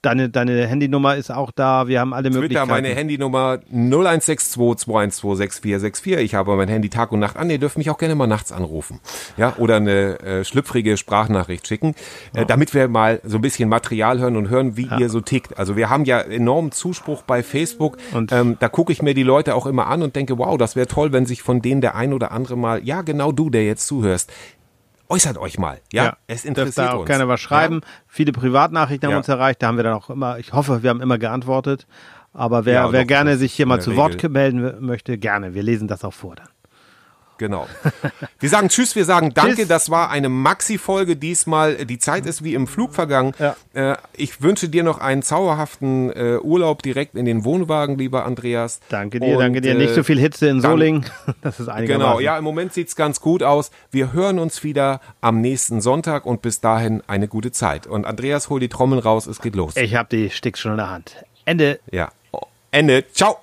deine, deine Handynummer ist auch da. Wir haben alle Twitter, Möglichkeiten. meine Handynummer 0162-212-6464. Ich habe mein Handy Tag und Nacht an. Ihr dürft mich auch gerne mal nachts anrufen. Ja, oder eine äh, schlüpfrige Sprachnachricht schicken, äh, damit wir mal so ein bisschen Material hören und hören, wie ja. ihr so tickt. Also wir haben ja enormen Zuspruch bei Facebook. Und ähm, da gucke ich mir die Leute auch immer an und denke, wow, das wäre toll, wenn sich von denen der ein oder andere mal, ja, genau du, der jetzt zuhörst, äußert euch mal. Ja, ja es interessiert da auch uns. gerne was schreiben. Ja. Viele Privatnachrichten haben ja. uns erreicht. Da haben wir dann auch immer, ich hoffe, wir haben immer geantwortet. Aber wer, wer gerne sich hier mal zu Regel. Wort melden möchte, gerne. Wir lesen das auch vor dann. Genau. Wir sagen Tschüss, wir sagen Danke. Tschüss. Das war eine Maxi-Folge diesmal. Die Zeit ist wie im Flug vergangen. Ja. Äh, ich wünsche dir noch einen zauberhaften äh, Urlaub direkt in den Wohnwagen, lieber Andreas. Danke dir, Und, danke dir. Nicht so viel Hitze in Solingen. Das ist einigermaßen. Genau, ja, im Moment sieht es ganz gut aus. Wir hören uns wieder am nächsten Sonntag und bis dahin eine gute Zeit. Und Andreas, hol die Trommel raus, es geht los. Ich habe die Sticks schon in der Hand. Ende. Ja. Ende. Ciao.